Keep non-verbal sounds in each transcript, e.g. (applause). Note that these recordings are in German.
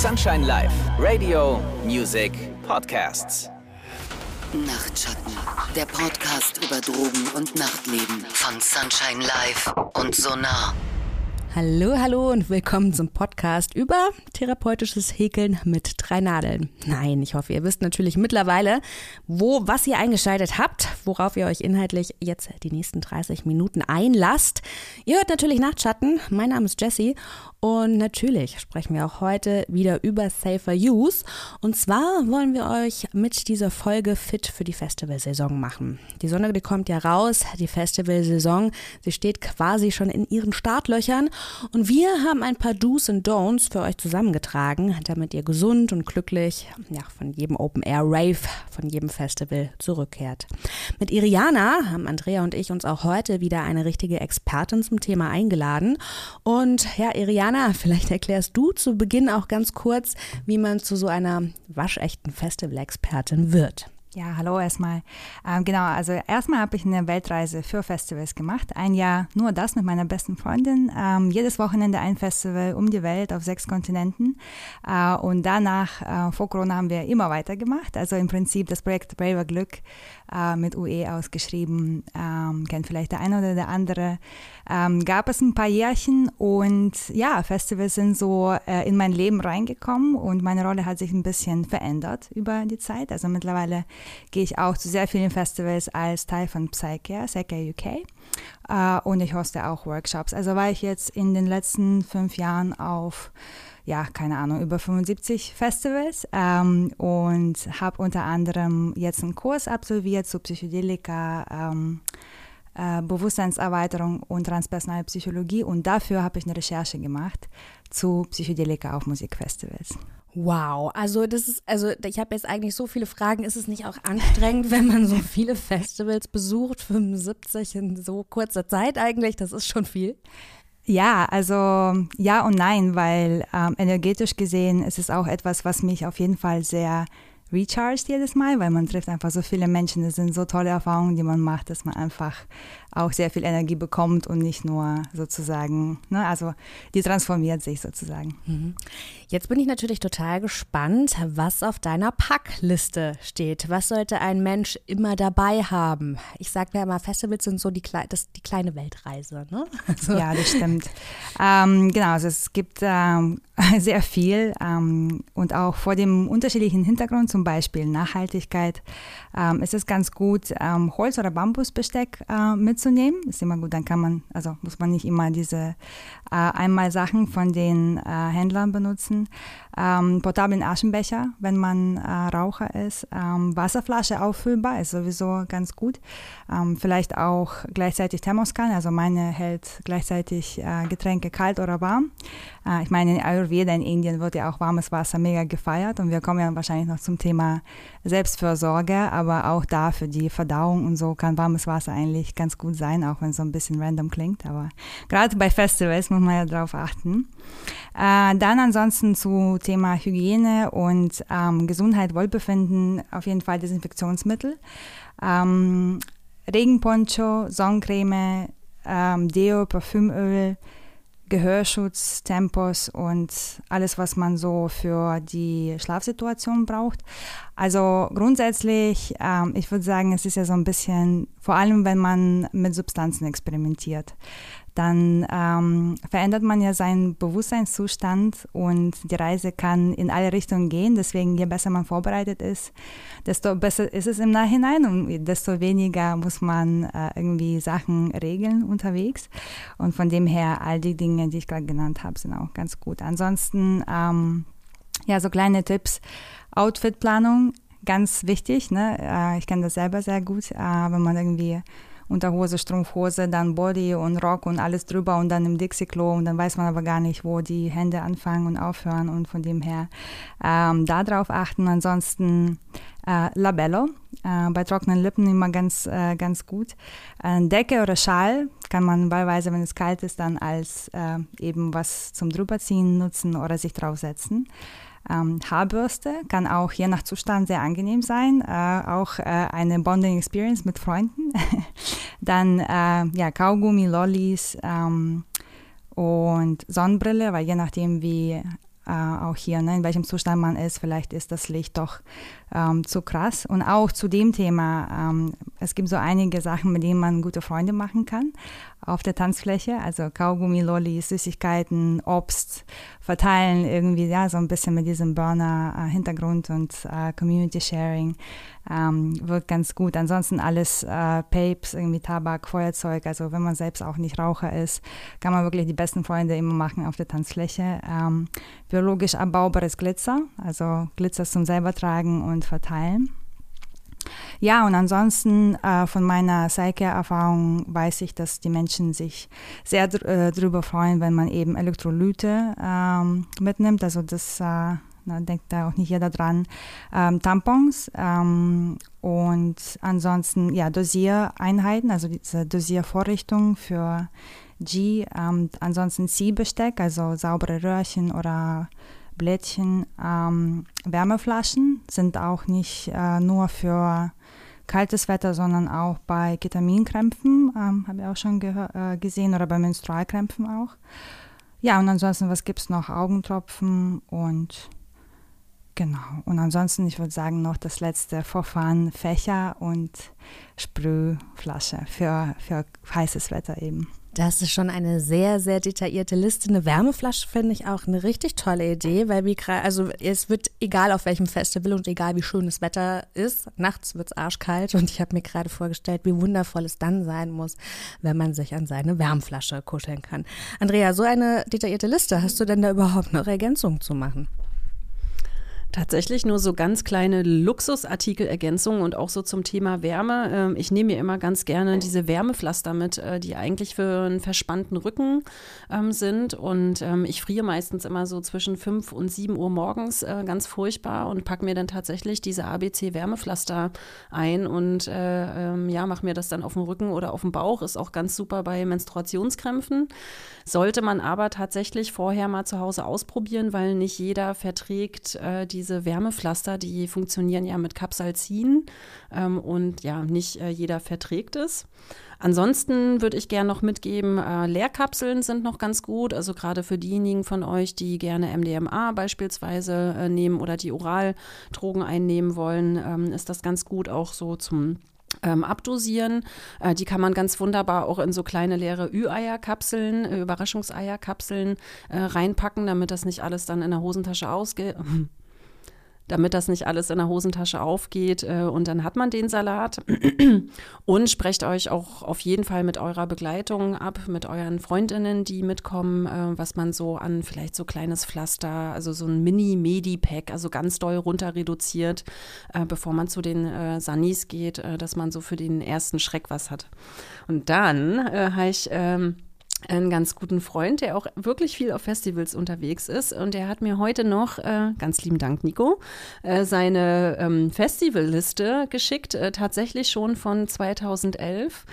Sunshine Live, Radio, Music, Podcasts. Nachtschatten, der Podcast über Drogen und Nachtleben von Sunshine Live und Sonar. Hallo, hallo und willkommen zum Podcast über therapeutisches Häkeln mit drei Nadeln. Nein, ich hoffe, ihr wisst natürlich mittlerweile, wo, was ihr eingeschaltet habt, worauf ihr euch inhaltlich jetzt die nächsten 30 Minuten einlasst. Ihr hört natürlich Nachtschatten. Mein Name ist Jessie und natürlich sprechen wir auch heute wieder über Safer Use. Und zwar wollen wir euch mit dieser Folge fit für die Festivalsaison machen. Die Sonne, die kommt ja raus, die Festivalsaison, sie steht quasi schon in ihren Startlöchern. Und wir haben ein paar Do's und Don'ts für euch zusammengetragen, damit ihr gesund und glücklich ja, von jedem Open Air Rave, von jedem Festival zurückkehrt. Mit Iriana haben Andrea und ich uns auch heute wieder eine richtige Expertin zum Thema eingeladen. Und ja, Iriana, (laughs) vielleicht erklärst du zu Beginn auch ganz kurz, wie man zu so einer waschechten Festival-Expertin wird. Ja, hallo erstmal. Ähm, genau, also erstmal habe ich eine Weltreise für Festivals gemacht. Ein Jahr nur das mit meiner besten Freundin. Ähm, jedes Wochenende ein Festival um die Welt auf sechs Kontinenten. Äh, und danach, äh, vor Corona, haben wir immer weitergemacht. Also im Prinzip das Projekt Braver Glück äh, mit UE ausgeschrieben. Ähm, kennt vielleicht der eine oder der andere. Ähm, gab es ein paar Jährchen und ja, Festivals sind so äh, in mein Leben reingekommen und meine Rolle hat sich ein bisschen verändert über die Zeit. Also mittlerweile gehe ich auch zu sehr vielen Festivals als Teil von Psycare, Psycare UK. Uh, und ich hoste auch Workshops. Also war ich jetzt in den letzten fünf Jahren auf, ja, keine Ahnung, über 75 Festivals ähm, und habe unter anderem jetzt einen Kurs absolviert zu Psychedelika, ähm, äh, Bewusstseinserweiterung und transpersonale Psychologie. Und dafür habe ich eine Recherche gemacht zu Psychedelika auf Musikfestivals. Wow, also das ist, also ich habe jetzt eigentlich so viele Fragen. Ist es nicht auch anstrengend, wenn man so viele Festivals besucht, 75 in so kurzer Zeit eigentlich? Das ist schon viel. Ja, also ja und nein, weil ähm, energetisch gesehen ist es auch etwas, was mich auf jeden Fall sehr recharged jedes Mal, weil man trifft einfach so viele Menschen. Das sind so tolle Erfahrungen, die man macht, dass man einfach auch sehr viel Energie bekommt und nicht nur sozusagen, ne, also die transformiert sich sozusagen. Mhm. Jetzt bin ich natürlich total gespannt, was auf deiner Packliste steht. Was sollte ein Mensch immer dabei haben? Ich sage mir immer, Festivals sind so die, das, die kleine Weltreise. Ne? (laughs) Also. Ja, das stimmt. Ähm, genau, also es gibt ähm, (laughs) sehr viel ähm, und auch vor dem unterschiedlichen Hintergrund, zum Beispiel Nachhaltigkeit, ähm, ist es ganz gut, ähm, Holz- oder Bambusbesteck äh, mitzunehmen. Ist immer gut, dann kann man, also muss man nicht immer diese äh, einmal Sachen von den äh, Händlern benutzen. Ähm, portablen Aschenbecher, wenn man äh, Raucher ist. Ähm, Wasserflasche auffüllbar, ist sowieso ganz gut. Ähm, vielleicht auch gleichzeitig Thermoskanne, also meine hält gleichzeitig äh, Getränke kalt oder warm. Äh, ich meine, in Ayurveda in Indien wird ja auch warmes Wasser mega gefeiert und wir kommen ja wahrscheinlich noch zum Thema Selbstfürsorge, aber auch da für die Verdauung und so kann warmes Wasser eigentlich ganz gut sein, auch wenn es so ein bisschen random klingt. Aber gerade bei Festivals muss man ja darauf achten. Äh, dann ansonsten zu Thema Hygiene und ähm, Gesundheit, Wohlbefinden auf jeden Fall Desinfektionsmittel. Ähm, Regenponcho, Sonnencreme, ähm, Deo, Parfümöl, Gehörschutz, Tempos und alles, was man so für die Schlafsituation braucht. Also grundsätzlich, ähm, ich würde sagen, es ist ja so ein bisschen, vor allem wenn man mit Substanzen experimentiert dann ähm, verändert man ja seinen Bewusstseinszustand und die Reise kann in alle Richtungen gehen. Deswegen, je besser man vorbereitet ist, desto besser ist es im Nachhinein und desto weniger muss man äh, irgendwie Sachen regeln unterwegs. Und von dem her, all die Dinge, die ich gerade genannt habe, sind auch ganz gut. Ansonsten, ähm, ja, so kleine Tipps. Outfitplanung, ganz wichtig. Ne? Äh, ich kenne das selber sehr gut, äh, wenn man irgendwie Unterhose, Strumpfhose, dann Body und Rock und alles drüber und dann im Dixie-Klo und dann weiß man aber gar nicht, wo die Hände anfangen und aufhören und von dem her ähm, darauf achten. Ansonsten äh, Labello, äh, bei trockenen Lippen immer ganz, äh, ganz gut. Äh, Decke oder Schal kann man wahlweise, wenn es kalt ist, dann als äh, eben was zum drüberziehen nutzen oder sich draufsetzen. Ähm, Haarbürste kann auch je nach Zustand sehr angenehm sein, äh, auch äh, eine Bonding Experience mit Freunden. (laughs) Dann äh, ja, Kaugummi, Lollis ähm, und Sonnenbrille, weil je nachdem wie äh, auch hier, ne, in welchem Zustand man ist. Vielleicht ist das Licht doch ähm, zu krass. Und auch zu dem Thema, ähm, es gibt so einige Sachen, mit denen man gute Freunde machen kann auf der Tanzfläche. Also Kaugummi, Lollis, Süßigkeiten, Obst verteilen irgendwie, ja, so ein bisschen mit diesem Burner-Hintergrund äh, und äh, Community Sharing ähm, wirkt ganz gut. Ansonsten alles äh, Papes, irgendwie Tabak, Feuerzeug. Also wenn man selbst auch nicht Raucher ist, kann man wirklich die besten Freunde immer machen auf der Tanzfläche. Ähm, biologisch abbaubares Glitzer, also Glitzer zum selber tragen und verteilen. Ja, und ansonsten äh, von meiner Psyche-Erfahrung weiß ich, dass die Menschen sich sehr dr äh, darüber freuen, wenn man eben Elektrolyte ähm, mitnimmt. Also das äh, na, denkt da auch nicht jeder dran. Ähm, Tampons ähm, und ansonsten ja Dosiereinheiten, also diese Dosiervorrichtung für G. Ähm, ansonsten Ziehbesteck, also saubere Röhrchen oder Blättchen. Ähm, Wärmeflaschen sind auch nicht äh, nur für kaltes Wetter, sondern auch bei Ketaminkrämpfen, ähm, habe ich auch schon äh, gesehen, oder bei Menstrualkrämpfen auch. Ja, und ansonsten, was gibt es noch? Augentropfen und genau. Und ansonsten, ich würde sagen, noch das letzte Vorfahren, Fächer und Sprühflasche für, für heißes Wetter eben. Das ist schon eine sehr, sehr detaillierte Liste. Eine Wärmeflasche finde ich auch eine richtig tolle Idee, weil wie also es wird egal auf welchem Festival und egal wie schön das Wetter ist, nachts wird es arschkalt und ich habe mir gerade vorgestellt, wie wundervoll es dann sein muss, wenn man sich an seine Wärmflasche kuscheln kann. Andrea, so eine detaillierte Liste, hast du denn da überhaupt noch Ergänzungen zu machen? Tatsächlich nur so ganz kleine Luxusartikelergänzungen und auch so zum Thema Wärme. Ähm, ich nehme mir immer ganz gerne diese Wärmepflaster mit, äh, die eigentlich für einen verspannten Rücken ähm, sind. Und ähm, ich friere meistens immer so zwischen 5 und 7 Uhr morgens äh, ganz furchtbar und packe mir dann tatsächlich diese ABC-Wärmepflaster ein und äh, ja, mache mir das dann auf dem Rücken oder auf dem Bauch. Ist auch ganz super bei Menstruationskrämpfen. Sollte man aber tatsächlich vorher mal zu Hause ausprobieren, weil nicht jeder verträgt die diese Wärmepflaster, die funktionieren ja mit Capsaicin ähm, und ja, nicht äh, jeder verträgt es. Ansonsten würde ich gerne noch mitgeben, äh, Leerkapseln sind noch ganz gut. Also gerade für diejenigen von euch, die gerne MDMA beispielsweise äh, nehmen oder die Oraldrogen einnehmen wollen, ähm, ist das ganz gut auch so zum ähm, abdosieren. Äh, die kann man ganz wunderbar auch in so kleine leere Ü-Eierkapseln, Überraschungseierkapseln äh, reinpacken, damit das nicht alles dann in der Hosentasche ausgeht. Damit das nicht alles in der Hosentasche aufgeht. Äh, und dann hat man den Salat. Und sprecht euch auch auf jeden Fall mit eurer Begleitung ab, mit euren Freundinnen, die mitkommen, äh, was man so an vielleicht so kleines Pflaster, also so ein Mini-Medi-Pack, also ganz doll runter reduziert, äh, bevor man zu den äh, Sunnies geht, dass man so für den ersten Schreck was hat. Und dann äh, habe ich. Ähm, einen ganz guten Freund, der auch wirklich viel auf Festivals unterwegs ist. Und der hat mir heute noch, äh, ganz lieben Dank, Nico, äh, seine ähm, Festivalliste geschickt, äh, tatsächlich schon von 2011.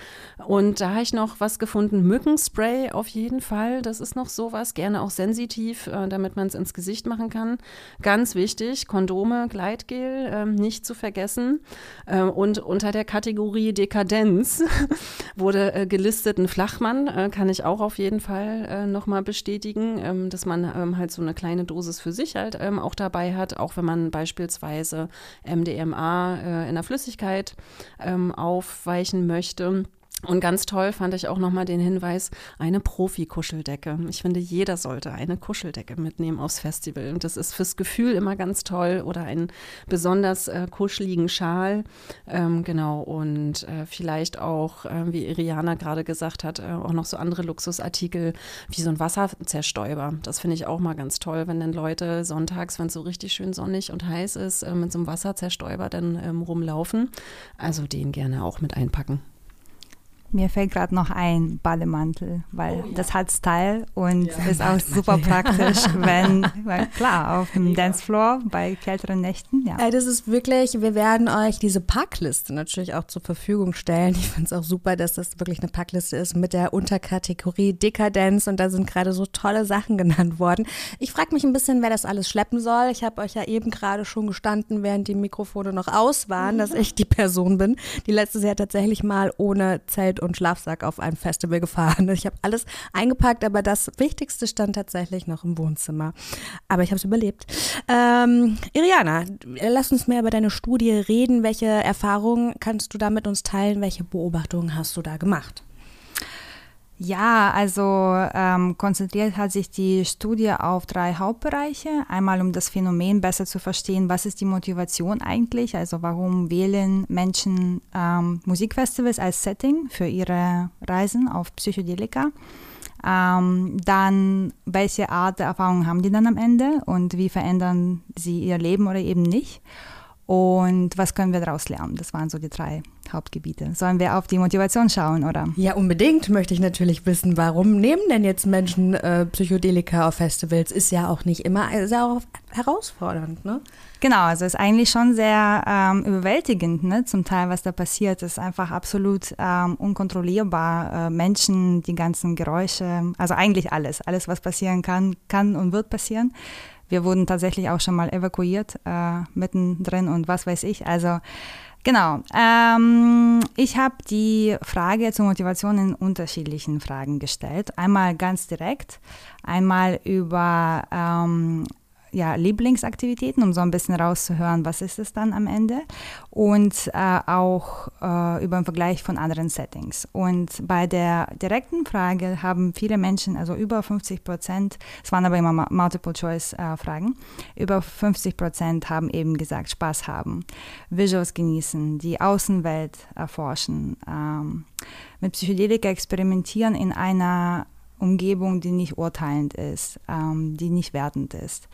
Und da habe ich noch was gefunden, Mückenspray auf jeden Fall. Das ist noch sowas, gerne auch sensitiv, äh, damit man es ins Gesicht machen kann. Ganz wichtig, Kondome, Gleitgel, ähm, nicht zu vergessen. Äh, und unter der Kategorie Dekadenz (laughs) wurde äh, gelistet ein Flachmann, kann ich auch auch auf jeden Fall äh, nochmal bestätigen, ähm, dass man ähm, halt so eine kleine Dosis für sich halt ähm, auch dabei hat, auch wenn man beispielsweise MDMA äh, in der Flüssigkeit ähm, aufweichen möchte. Und ganz toll fand ich auch nochmal den Hinweis, eine Profi-Kuscheldecke. Ich finde, jeder sollte eine Kuscheldecke mitnehmen aufs Festival. Und das ist fürs Gefühl immer ganz toll. Oder einen besonders äh, kuscheligen Schal. Ähm, genau. Und äh, vielleicht auch, äh, wie Iriana gerade gesagt hat, äh, auch noch so andere Luxusartikel wie so ein Wasserzerstäuber. Das finde ich auch mal ganz toll, wenn dann Leute sonntags, wenn es so richtig schön sonnig und heiß ist, äh, mit so einem Wasserzerstäuber dann ähm, rumlaufen. Also den gerne auch mit einpacken. Mir fällt gerade noch ein Bademantel, weil oh, ja. das hat Style und ja. ist auch super praktisch, (laughs) wenn, weil, klar, auf dem Dancefloor bei kälteren Nächten. Ja. Das ist wirklich, wir werden euch diese Packliste natürlich auch zur Verfügung stellen. Ich finde es auch super, dass das wirklich eine Packliste ist mit der Unterkategorie Dekadenz und da sind gerade so tolle Sachen genannt worden. Ich frage mich ein bisschen, wer das alles schleppen soll. Ich habe euch ja eben gerade schon gestanden, während die Mikrofone noch aus waren, dass ich die Person bin, die letztes Jahr tatsächlich mal ohne Zelt Und Schlafsack auf ein Festival gefahren. Ich habe alles eingepackt, aber das Wichtigste stand tatsächlich noch im Wohnzimmer. Aber ich habe es überlebt. Ähm, Iriana, lass uns mehr über deine Studie reden. Welche Erfahrungen kannst du da mit uns teilen? Welche Beobachtungen hast du da gemacht? Ja, also ähm, konzentriert hat sich die Studie auf drei Hauptbereiche. Einmal um das Phänomen besser zu verstehen, was ist die Motivation eigentlich, also warum wählen Menschen ähm, Musikfestivals als Setting für ihre Reisen auf Psychedelika. Ähm, dann, welche Art der Erfahrung haben die dann am Ende und wie verändern sie ihr Leben oder eben nicht? Und was können wir daraus lernen? Das waren so die drei Hauptgebiete. Sollen wir auf die Motivation schauen, oder? Ja, unbedingt möchte ich natürlich wissen, warum nehmen denn jetzt Menschen äh, Psychedelika auf Festivals? Ist ja auch nicht immer, ist ja auch herausfordernd, ne? Genau, also ist eigentlich schon sehr ähm, überwältigend, ne? zum Teil, was da passiert. ist einfach absolut ähm, unkontrollierbar. Äh, Menschen, die ganzen Geräusche, also eigentlich alles, alles, was passieren kann, kann und wird passieren. Wir wurden tatsächlich auch schon mal evakuiert, äh, mittendrin und was weiß ich. Also genau. Ähm, ich habe die Frage zur Motivation in unterschiedlichen Fragen gestellt. Einmal ganz direkt, einmal über ähm, ja, Lieblingsaktivitäten, um so ein bisschen rauszuhören, was ist es dann am Ende und äh, auch äh, über den Vergleich von anderen Settings. Und bei der direkten Frage haben viele Menschen, also über 50 Prozent, es waren aber immer Multiple-Choice-Fragen, äh, über 50 Prozent haben eben gesagt, Spaß haben, Visuals genießen, die Außenwelt erforschen, ähm, mit Psychedelika experimentieren in einer Umgebung, die nicht urteilend ist, ähm, die nicht wertend ist.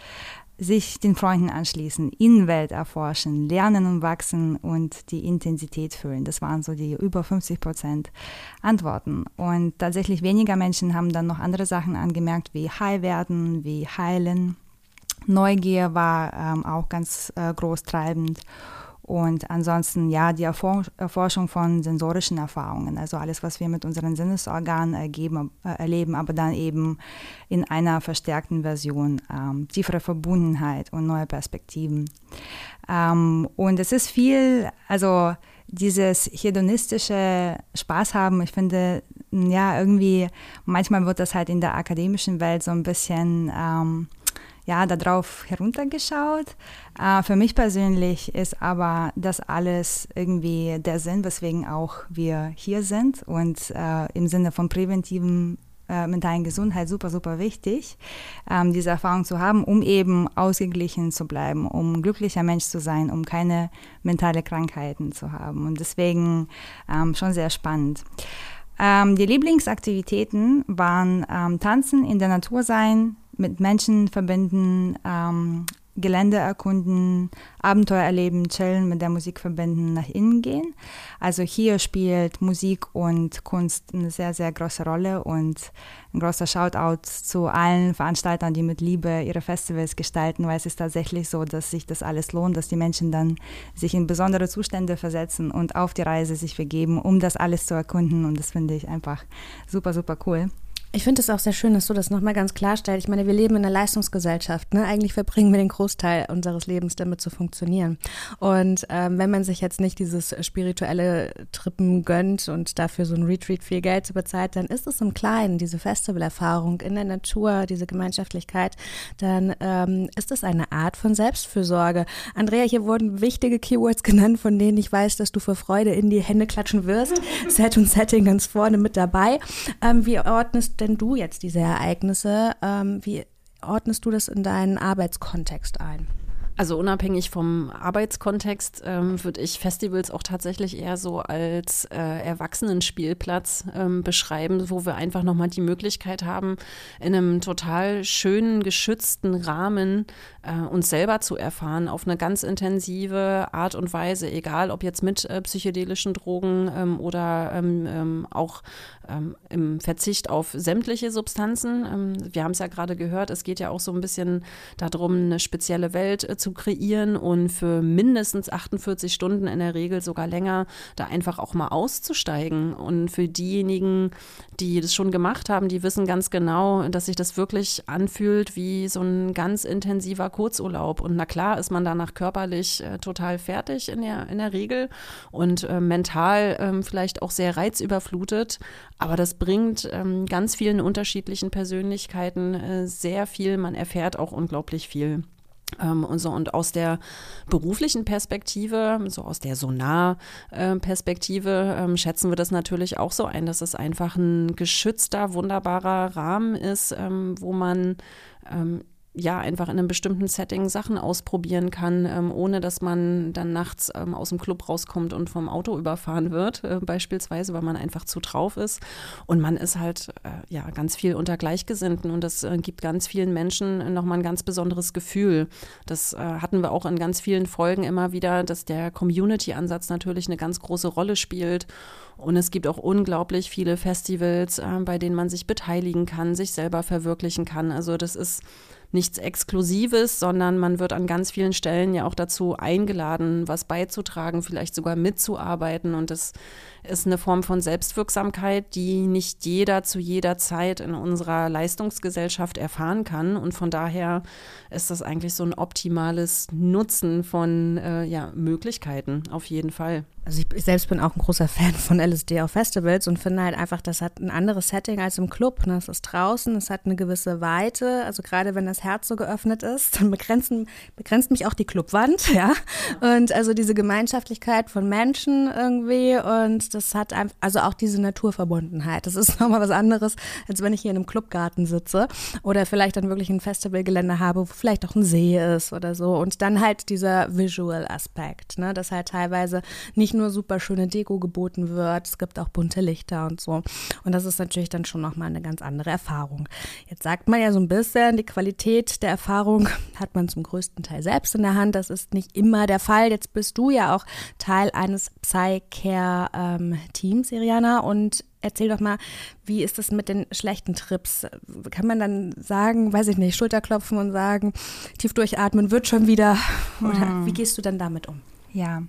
Sich den Freunden anschließen, Innenwelt erforschen, lernen und wachsen und die Intensität fühlen. Das waren so die über 50 Prozent Antworten. Und tatsächlich weniger Menschen haben dann noch andere Sachen angemerkt, wie High werden, wie heilen. Neugier war ähm, auch ganz äh, groß treibend und ansonsten ja die Erforschung von sensorischen Erfahrungen, also alles, was wir mit unseren Sinnesorganen ergeben, äh, erleben, aber dann eben in einer verstärkten Version, ähm, tiefere Verbundenheit und neue Perspektiven. Ähm, und es ist viel, also dieses hedonistische Spaß haben, ich finde, ja, irgendwie, manchmal wird das halt in der akademischen Welt so ein bisschen ähm, ja, darauf heruntergeschaut. Äh, für mich persönlich ist aber das alles irgendwie der Sinn, weswegen auch wir hier sind und äh, im Sinne von präventiven äh, mentalen Gesundheit super, super wichtig, ähm, diese Erfahrung zu haben, um eben ausgeglichen zu bleiben, um glücklicher Mensch zu sein, um keine mentale Krankheiten zu haben. Und deswegen ähm, schon sehr spannend. Ähm, die Lieblingsaktivitäten waren ähm, Tanzen, in der Natur sein, mit Menschen verbinden, ähm, Gelände erkunden, Abenteuer erleben, chillen, mit der Musik verbinden, nach innen gehen. Also hier spielt Musik und Kunst eine sehr, sehr große Rolle und ein großer Shoutout zu allen Veranstaltern, die mit Liebe ihre Festivals gestalten, weil es ist tatsächlich so, dass sich das alles lohnt, dass die Menschen dann sich in besondere Zustände versetzen und auf die Reise sich begeben, um das alles zu erkunden und das finde ich einfach super, super cool. Ich finde es auch sehr schön, dass du das nochmal ganz klarstellst. Ich meine, wir leben in einer Leistungsgesellschaft. Ne? Eigentlich verbringen wir den Großteil unseres Lebens damit zu funktionieren. Und ähm, wenn man sich jetzt nicht dieses spirituelle Trippen gönnt und dafür so ein Retreat viel Geld zu bezahlt, dann ist es im Kleinen, diese Festivalerfahrung in der Natur, diese Gemeinschaftlichkeit, dann ähm, ist es eine Art von Selbstfürsorge. Andrea, hier wurden wichtige Keywords genannt, von denen ich weiß, dass du vor Freude in die Hände klatschen wirst. (laughs) Set und Setting ganz vorne mit dabei. Ähm, wie ordnest denn du jetzt diese Ereignisse? Ähm, wie ordnest du das in deinen Arbeitskontext ein? Also unabhängig vom Arbeitskontext ähm, würde ich Festivals auch tatsächlich eher so als äh, Erwachsenenspielplatz ähm, beschreiben, wo wir einfach nochmal die Möglichkeit haben, in einem total schönen, geschützten Rahmen äh, uns selber zu erfahren, auf eine ganz intensive Art und Weise, egal ob jetzt mit äh, psychedelischen Drogen ähm, oder ähm, ähm, auch ähm, im Verzicht auf sämtliche Substanzen. wir haben es ja gerade gehört, es geht ja auch so ein bisschen darum, eine spezielle Welt äh, zu kreieren und für mindestens 48 Stunden in der Regel sogar länger da einfach auch mal auszusteigen. Und für diejenigen, die das schon gemacht haben, die wissen ganz genau, dass sich das wirklich anfühlt wie so ein ganz intensiver Kurzurlaub. Und na klar ist man danach körperlich äh, total fertig in der, in der Regel und äh, mental äh, vielleicht auch sehr reizüberflutet. Aber das bringt ähm, ganz vielen unterschiedlichen Persönlichkeiten äh, sehr viel. Man erfährt auch unglaublich viel. Ähm, und so und aus der beruflichen Perspektive, so aus der Sonar-Perspektive, ähm, schätzen wir das natürlich auch so ein, dass es einfach ein geschützter, wunderbarer Rahmen ist, wo man ja, einfach in einem bestimmten Setting Sachen ausprobieren kann, ähm, ohne dass man dann nachts ähm, aus dem Club rauskommt und vom Auto überfahren wird, äh, beispielsweise, weil man einfach zu drauf ist. Und man ist halt äh, ja ganz viel unter Gleichgesinnten und das äh, gibt ganz vielen Menschen nochmal ein ganz besonderes Gefühl. Das äh, hatten wir auch in ganz vielen Folgen immer wieder, dass der Community-Ansatz natürlich eine ganz große Rolle spielt. Und es gibt auch unglaublich viele Festivals, äh, bei denen man sich beteiligen kann, sich selber verwirklichen kann. Also das ist nichts Exklusives, sondern man wird an ganz vielen Stellen ja auch dazu eingeladen, was beizutragen, vielleicht sogar mitzuarbeiten. Und das ist eine Form von Selbstwirksamkeit, die nicht jeder zu jeder Zeit in unserer Leistungsgesellschaft erfahren kann. Und von daher ist das eigentlich so ein optimales Nutzen von äh, ja, Möglichkeiten, auf jeden Fall. Also ich selbst bin auch ein großer Fan von LSD auf Festivals und finde halt einfach, das hat ein anderes Setting als im Club. Ne? Es ist draußen, es hat eine gewisse Weite. Also gerade wenn das Herz so geöffnet ist, dann begrenzen, begrenzt mich auch die Clubwand, (laughs) ja. Und also diese Gemeinschaftlichkeit von Menschen irgendwie und das hat einfach, also auch diese Naturverbundenheit. Das ist (laughs) nochmal was anderes, als wenn ich hier in einem Clubgarten sitze oder vielleicht dann wirklich ein Festivalgelände habe, wo vielleicht auch ein See ist oder so. Und dann halt dieser Visual-Aspekt, ne? dass halt teilweise nicht nur super schöne Deko geboten wird, es gibt auch bunte Lichter und so. Und das ist natürlich dann schon nochmal eine ganz andere Erfahrung. Jetzt sagt man ja so ein bisschen, die Qualität der Erfahrung hat man zum größten Teil selbst in der Hand. Das ist nicht immer der Fall. Jetzt bist du ja auch Teil eines Psycare ähm, Teams, Iriana, und erzähl doch mal, wie ist es mit den schlechten Trips? Kann man dann sagen, weiß ich nicht, Schulterklopfen und sagen, tief durchatmen wird schon wieder? (laughs) Oder hm. wie gehst du dann damit um? Ja.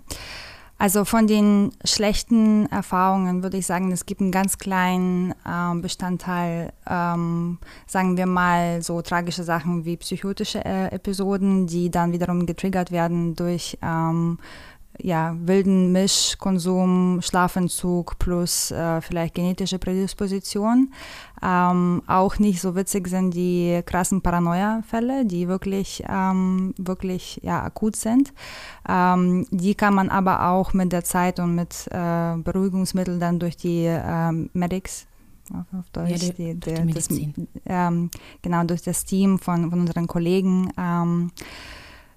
Also von den schlechten Erfahrungen würde ich sagen, es gibt einen ganz kleinen äh, Bestandteil, ähm, sagen wir mal so tragische Sachen wie psychotische äh, Episoden, die dann wiederum getriggert werden durch ähm, ja, wilden Mischkonsum, Schlafentzug plus äh, vielleicht genetische Prädisposition. Ähm, auch nicht so witzig sind die krassen Paranoia-Fälle, die wirklich, ähm, wirklich ja, akut sind. Ähm, die kann man aber auch mit der Zeit und mit äh, Beruhigungsmitteln dann durch die ähm, Medics auf Deutsch, ja, die, die, die das, ähm, genau durch das Team von, von unseren Kollegen ähm,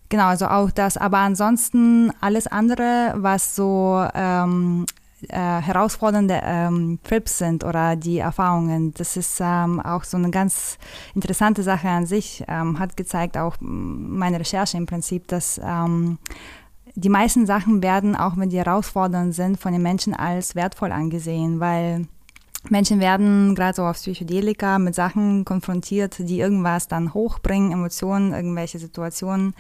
Genau, also auch das. Aber ansonsten alles andere, was so ähm, äh, herausfordernde ähm, Trips sind oder die Erfahrungen, das ist ähm, auch so eine ganz interessante Sache an sich. Ähm, hat gezeigt auch meine Recherche im Prinzip, dass ähm, die meisten Sachen werden, auch wenn die herausfordernd sind, von den Menschen als wertvoll angesehen, weil Menschen werden gerade so auf Psychedelika mit Sachen konfrontiert, die irgendwas dann hochbringen, Emotionen, irgendwelche Situationen,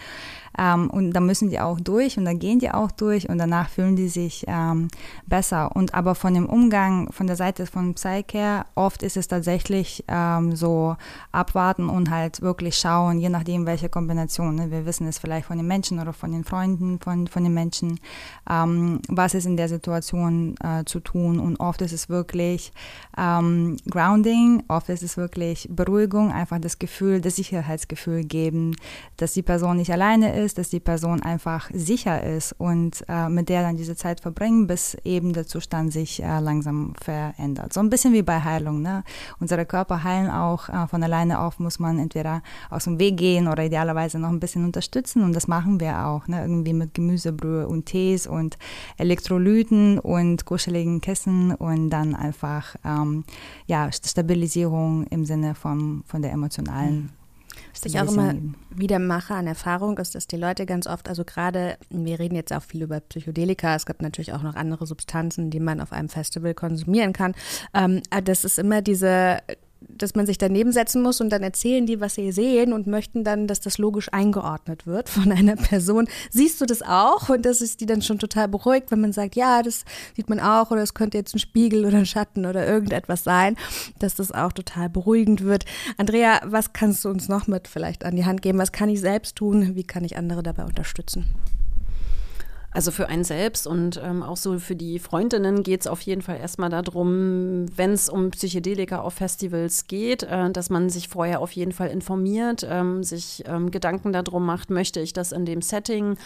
ähm, und da müssen die auch durch und dann gehen die auch durch und danach fühlen die sich ähm, besser. Und aber von dem Umgang von der Seite von Psycare, oft ist es tatsächlich ähm, so abwarten und halt wirklich schauen, je nachdem welche Kombination. Ne? Wir wissen es vielleicht von den Menschen oder von den Freunden von, von den Menschen, ähm, was ist in der Situation äh, zu tun. Und oft ist es wirklich ähm, Grounding, oft ist es wirklich Beruhigung, einfach das Gefühl, das Sicherheitsgefühl geben, dass die Person nicht alleine ist ist, dass die Person einfach sicher ist und äh, mit der dann diese Zeit verbringen, bis eben der Zustand sich äh, langsam verändert. So ein bisschen wie bei Heilung. Ne? Unsere Körper heilen auch äh, von alleine auf, muss man entweder aus dem Weg gehen oder idealerweise noch ein bisschen unterstützen und das machen wir auch. Ne? Irgendwie mit Gemüsebrühe und Tees und Elektrolyten und kuscheligen Kissen und dann einfach ähm, ja, Stabilisierung im Sinne von, von der emotionalen mhm. Was ich auch immer wieder mache an Erfahrung, ist, dass die Leute ganz oft, also gerade, wir reden jetzt auch viel über Psychedelika, es gibt natürlich auch noch andere Substanzen, die man auf einem Festival konsumieren kann. Ähm, das ist immer diese dass man sich daneben setzen muss und dann erzählen die, was sie sehen und möchten dann, dass das logisch eingeordnet wird von einer Person. Siehst du das auch? Und das ist die dann schon total beruhigt, wenn man sagt, ja, das sieht man auch oder es könnte jetzt ein Spiegel oder ein Schatten oder irgendetwas sein, dass das auch total beruhigend wird. Andrea, was kannst du uns noch mit vielleicht an die Hand geben? Was kann ich selbst tun? Wie kann ich andere dabei unterstützen? Also für einen selbst und ähm, auch so für die Freundinnen geht es auf jeden Fall erstmal darum, wenn es um Psychedelika auf Festivals geht, äh, dass man sich vorher auf jeden Fall informiert, ähm, sich ähm, Gedanken darum macht, möchte ich das in dem Setting,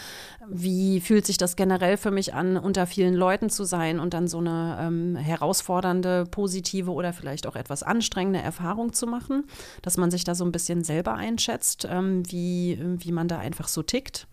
wie fühlt sich das generell für mich an, unter vielen Leuten zu sein und dann so eine ähm, herausfordernde, positive oder vielleicht auch etwas anstrengende Erfahrung zu machen, dass man sich da so ein bisschen selber einschätzt, ähm, wie, wie man da einfach so tickt.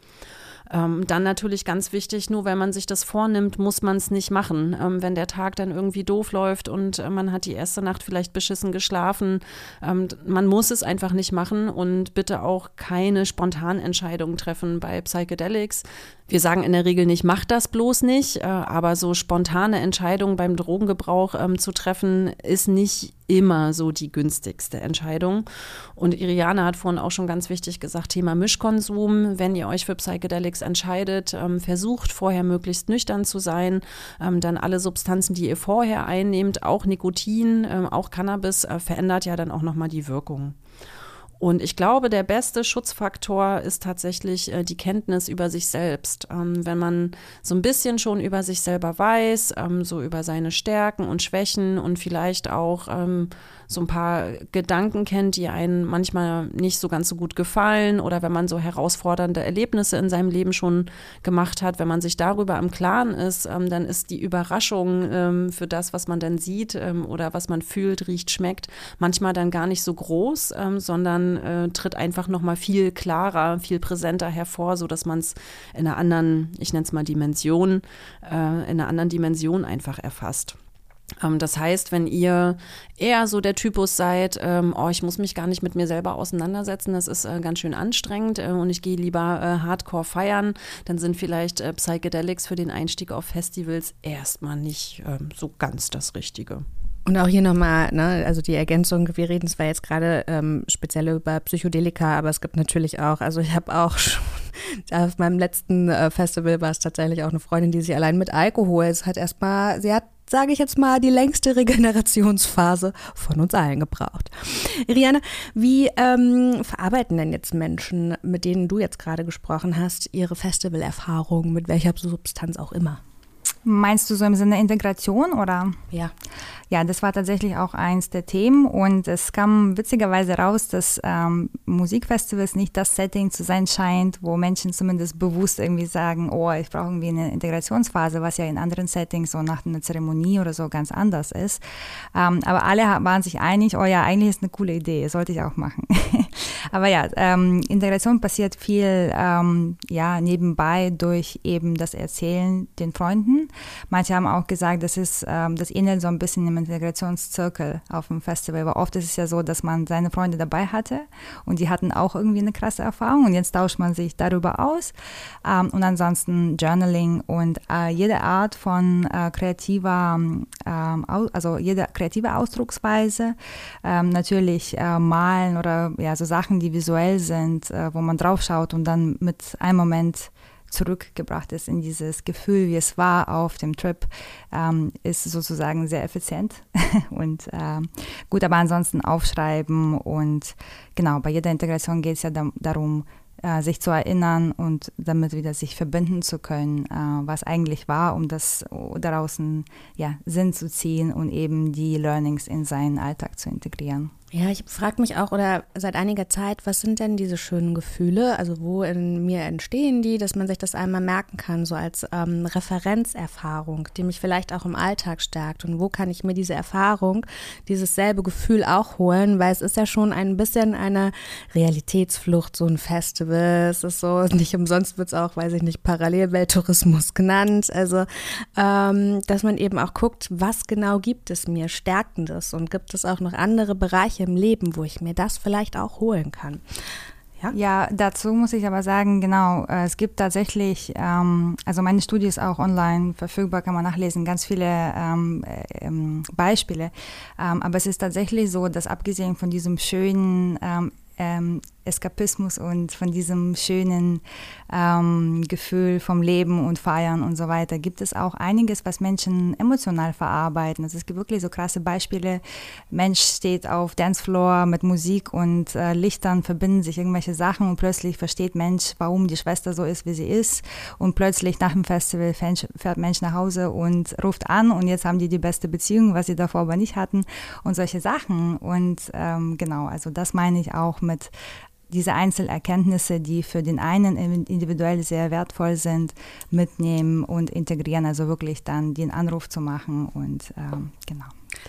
Ähm, dann natürlich ganz wichtig, nur wenn man sich das vornimmt, muss man es nicht machen. Ähm, wenn der Tag dann irgendwie doof läuft und äh, man hat die erste Nacht vielleicht beschissen geschlafen, ähm, man muss es einfach nicht machen und bitte auch keine spontanen Entscheidungen treffen bei Psychedelics. Wir sagen in der Regel nicht, mach das bloß nicht, äh, aber so spontane Entscheidungen beim Drogengebrauch ähm, zu treffen, ist nicht immer so die günstigste Entscheidung. Und Iriane hat vorhin auch schon ganz wichtig gesagt, Thema Mischkonsum. Wenn ihr euch für Psychedelics entscheidet, ähm, versucht vorher möglichst nüchtern zu sein. Ähm, dann alle Substanzen, die ihr vorher einnehmt, auch Nikotin, ähm, auch Cannabis, äh, verändert ja dann auch nochmal die Wirkung. Und ich glaube, der beste Schutzfaktor ist tatsächlich äh, die Kenntnis über sich selbst. Ähm, wenn man so ein bisschen schon über sich selber weiß, ähm, so über seine Stärken und Schwächen und vielleicht auch ähm, so ein paar Gedanken kennt, die einen manchmal nicht so ganz so gut gefallen oder wenn man so herausfordernde Erlebnisse in seinem Leben schon gemacht hat, wenn man sich darüber im Klaren ist, ähm, dann ist die Überraschung ähm, für das, was man dann sieht ähm, oder was man fühlt, riecht, schmeckt, manchmal dann gar nicht so groß, ähm, sondern äh, tritt einfach noch mal viel klarer, viel präsenter hervor, so dass man es in einer anderen, ich nenne es mal Dimension, äh, in einer anderen Dimension einfach erfasst. Ähm, das heißt, wenn ihr eher so der Typus seid, ähm, oh, ich muss mich gar nicht mit mir selber auseinandersetzen, das ist äh, ganz schön anstrengend äh, und ich gehe lieber äh, Hardcore feiern, dann sind vielleicht äh, Psychedelics für den Einstieg auf Festivals erstmal nicht ähm, so ganz das Richtige. Und auch hier nochmal, ne, also die Ergänzung, wir reden zwar jetzt gerade ähm, speziell über Psychedelika, aber es gibt natürlich auch, also ich habe auch schon, (laughs) auf meinem letzten äh, Festival war es tatsächlich auch eine Freundin, die sich allein mit Alkohol, es hat erstmal, sie hat sage ich jetzt mal, die längste Regenerationsphase von uns allen gebraucht. Rianne, wie ähm, verarbeiten denn jetzt Menschen, mit denen du jetzt gerade gesprochen hast, ihre Festivalerfahrungen, mit welcher Substanz auch immer? Meinst du so im Sinne Integration oder? Ja. Ja, das war tatsächlich auch eins der Themen und es kam witzigerweise raus, dass ähm, Musikfestivals nicht das Setting zu sein scheint, wo Menschen zumindest bewusst irgendwie sagen, oh, ich brauche irgendwie eine Integrationsphase, was ja in anderen Settings, so nach einer Zeremonie oder so ganz anders ist. Ähm, aber alle waren sich einig, oh ja, eigentlich ist eine coole Idee, sollte ich auch machen. (laughs) aber ja, ähm, Integration passiert viel ähm, ja, nebenbei durch eben das Erzählen den Freunden. Manche haben auch gesagt, das ist, ähm, das ähnelt so ein bisschen im Integrationszirkel auf dem Festival. Aber oft ist es ja so, dass man seine Freunde dabei hatte und die hatten auch irgendwie eine krasse Erfahrung und jetzt tauscht man sich darüber aus. Ähm, und ansonsten Journaling und äh, jede Art von äh, kreativer, ähm, also jede kreative Ausdrucksweise, ähm, natürlich äh, malen oder ja, so Sachen, die visuell sind, äh, wo man drauf schaut und dann mit einem Moment zurückgebracht ist in dieses Gefühl, wie es war auf dem Trip, ähm, ist sozusagen sehr effizient (laughs) und ähm, gut, aber ansonsten aufschreiben und genau, bei jeder Integration geht es ja da, darum, äh, sich zu erinnern und damit wieder sich verbinden zu können, äh, was eigentlich war, um das daraus einen ja, Sinn zu ziehen und eben die Learnings in seinen Alltag zu integrieren. Ja, ich frage mich auch oder seit einiger Zeit, was sind denn diese schönen Gefühle? Also wo in mir entstehen die, dass man sich das einmal merken kann, so als ähm, Referenzerfahrung, die mich vielleicht auch im Alltag stärkt. Und wo kann ich mir diese Erfahrung, dieses selbe Gefühl auch holen? Weil es ist ja schon ein bisschen eine Realitätsflucht, so ein Festival. Es ist so, (laughs) nicht umsonst wird es auch, weiß ich nicht, Parallelwelttourismus genannt. Also, ähm, dass man eben auch guckt, was genau gibt es mir, Stärkendes und gibt es auch noch andere Bereiche, im Leben, wo ich mir das vielleicht auch holen kann. Ja, ja dazu muss ich aber sagen, genau, äh, es gibt tatsächlich, ähm, also meine Studie ist auch online verfügbar, kann man nachlesen, ganz viele ähm, äh, ähm, Beispiele. Ähm, aber es ist tatsächlich so, dass abgesehen von diesem schönen ähm, Eskapismus und von diesem schönen ähm, Gefühl vom Leben und Feiern und so weiter gibt es auch einiges, was Menschen emotional verarbeiten. Also es gibt wirklich so krasse Beispiele. Mensch steht auf Dancefloor mit Musik und äh, Lichtern, verbinden sich irgendwelche Sachen und plötzlich versteht Mensch, warum die Schwester so ist, wie sie ist. Und plötzlich nach dem Festival fährt Mensch nach Hause und ruft an und jetzt haben die die beste Beziehung, was sie davor aber nicht hatten und solche Sachen. Und ähm, genau, also das meine ich auch mit diese Einzelerkenntnisse, die für den einen individuell sehr wertvoll sind, mitnehmen und integrieren, also wirklich dann den Anruf zu machen und ähm, genau.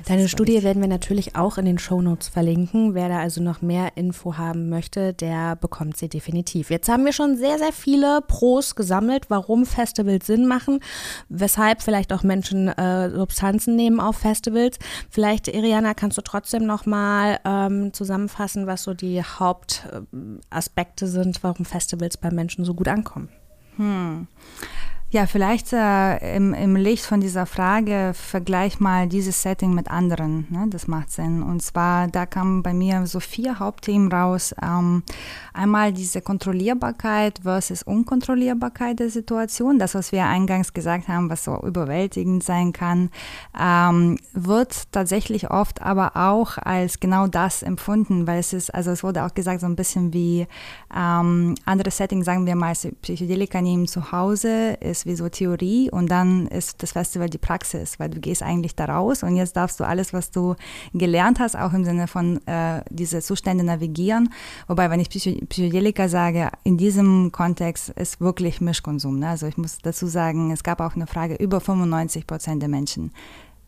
Deine Studie werden wir natürlich auch in den Shownotes verlinken. Wer da also noch mehr Info haben möchte, der bekommt sie definitiv. Jetzt haben wir schon sehr, sehr viele Pros gesammelt, warum Festivals Sinn machen, weshalb vielleicht auch Menschen äh, Substanzen nehmen auf Festivals. Vielleicht, Iriana, kannst du trotzdem noch mal ähm, zusammenfassen, was so die Hauptaspekte sind, warum Festivals bei Menschen so gut ankommen? Hm. Ja, vielleicht äh, im, im Licht von dieser Frage vergleich mal dieses Setting mit anderen. Ne? Das macht Sinn. Und zwar, da kamen bei mir so vier Hauptthemen raus. Ähm, einmal diese Kontrollierbarkeit versus Unkontrollierbarkeit der Situation. Das, was wir eingangs gesagt haben, was so überwältigend sein kann, ähm, wird tatsächlich oft aber auch als genau das empfunden, weil es ist, also es wurde auch gesagt, so ein bisschen wie ähm, andere Settings, sagen wir mal, Psychedelika nehmen zu Hause ist ist wie so Theorie und dann ist das Festival die Praxis, weil du gehst eigentlich da raus und jetzt darfst du alles, was du gelernt hast, auch im Sinne von äh, diese Zustände navigieren. Wobei, wenn ich Psychedelika sage, in diesem Kontext ist wirklich Mischkonsum. Ne? Also ich muss dazu sagen, es gab auch eine Frage, über 95 Prozent der Menschen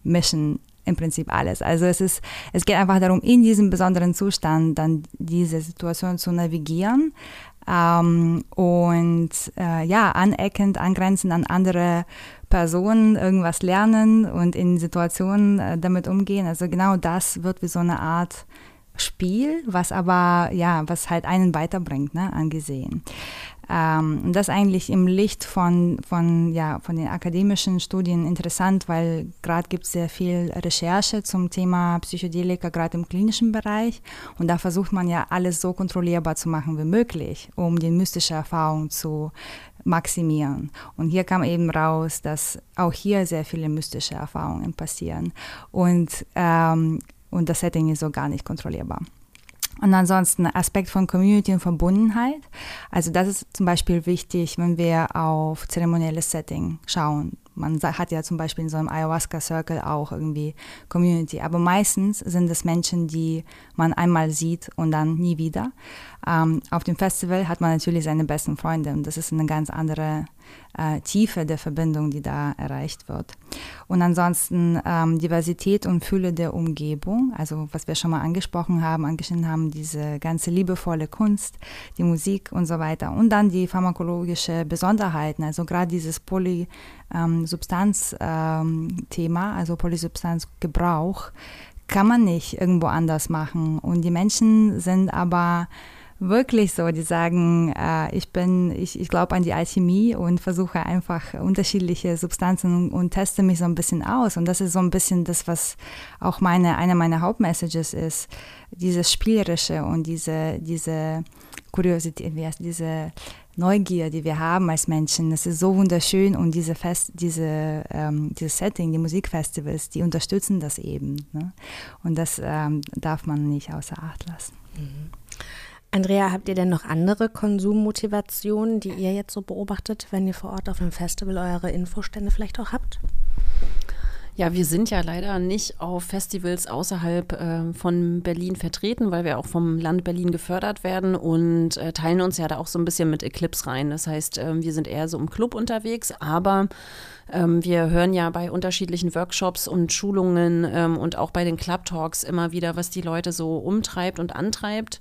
mischen im Prinzip alles. Also es ist, es geht einfach darum, in diesem besonderen Zustand dann diese Situation zu navigieren, ähm, und äh, ja, aneckend, angrenzend an andere Personen irgendwas lernen und in Situationen äh, damit umgehen. Also genau das wird wie so eine Art Spiel, was aber, ja, was halt einen weiterbringt, ne, angesehen. Ähm, und das eigentlich im Licht von, von, ja, von den akademischen Studien interessant, weil gerade gibt es sehr viel Recherche zum Thema Psychedelika, gerade im klinischen Bereich. Und da versucht man ja alles so kontrollierbar zu machen wie möglich, um die mystische Erfahrung zu maximieren. Und hier kam eben raus, dass auch hier sehr viele mystische Erfahrungen passieren. Und, ähm, und das Setting ist so gar nicht kontrollierbar. Und ansonsten Aspekt von Community und Verbundenheit. Also das ist zum Beispiel wichtig, wenn wir auf zeremonielles Setting schauen. Man hat ja zum Beispiel in so einem Ayahuasca-Circle auch irgendwie Community. Aber meistens sind es Menschen, die man einmal sieht und dann nie wieder. Ähm, auf dem Festival hat man natürlich seine besten Freunde und das ist eine ganz andere äh, Tiefe der Verbindung, die da erreicht wird. Und ansonsten ähm, Diversität und Fülle der Umgebung, also was wir schon mal angesprochen haben, angeschnitten haben, diese ganze liebevolle Kunst, die Musik und so weiter. Und dann die pharmakologische Besonderheiten, also gerade dieses Polysubstanz-Thema, ähm, also Polysubstanzgebrauch, kann man nicht irgendwo anders machen. Und die Menschen sind aber wirklich so, die sagen, äh, ich bin, ich, ich glaube an die Alchemie und versuche einfach unterschiedliche Substanzen und, und, teste mich so ein bisschen aus. Und das ist so ein bisschen das, was auch meine, eine meiner Hauptmessages ist, dieses Spielerische und diese, diese Kuriosität, diese Neugier, die wir haben als Menschen. Das ist so wunderschön und diese Fest, diese, ähm, dieses Setting, die Musikfestivals, die unterstützen das eben. Ne? Und das ähm, darf man nicht außer Acht lassen. Mhm. Andrea, habt ihr denn noch andere Konsummotivationen, die ihr jetzt so beobachtet, wenn ihr vor Ort auf dem Festival eure Infostände vielleicht auch habt? Ja, wir sind ja leider nicht auf Festivals außerhalb äh, von Berlin vertreten, weil wir auch vom Land Berlin gefördert werden und äh, teilen uns ja da auch so ein bisschen mit Eclipse rein. Das heißt, äh, wir sind eher so im Club unterwegs, aber ähm, wir hören ja bei unterschiedlichen Workshops und Schulungen ähm, und auch bei den Club Talks immer wieder, was die Leute so umtreibt und antreibt.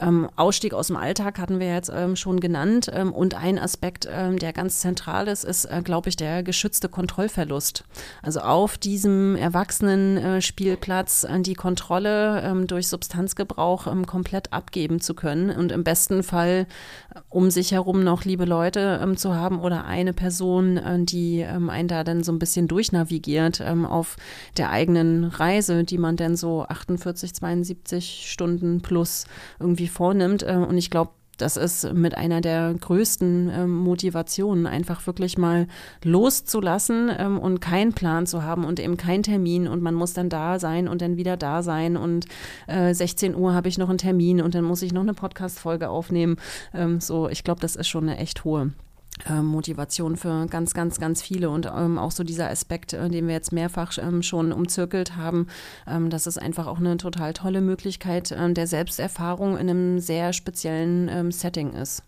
Ähm, Ausstieg aus dem Alltag hatten wir jetzt ähm, schon genannt. Ähm, und ein Aspekt, ähm, der ganz zentral ist, ist, äh, glaube ich, der geschützte Kontrollverlust. Also auf diesem Erwachsenen-Spielplatz äh, die Kontrolle durch Substanzgebrauch komplett abgeben zu können und im besten Fall äh, um sich herum noch liebe Leute zu haben oder eine Person, äh, die ähm, einen da dann so ein bisschen durchnavigiert ähm, auf der eigenen Reise, die man dann so 48, 72 Stunden plus irgendwie vornimmt. Äh, und ich glaube, das ist mit einer der größten ähm, Motivationen, einfach wirklich mal loszulassen ähm, und keinen Plan zu haben und eben keinen Termin und man muss dann da sein und dann wieder da sein und äh, 16 Uhr habe ich noch einen Termin und dann muss ich noch eine Podcast-Folge aufnehmen. Ähm, so, ich glaube, das ist schon eine echt hohe Motivation für ganz, ganz, ganz viele und ähm, auch so dieser Aspekt, äh, den wir jetzt mehrfach ähm, schon umzirkelt haben, ähm, das ist einfach auch eine total tolle Möglichkeit äh, der Selbsterfahrung in einem sehr speziellen ähm, Setting ist.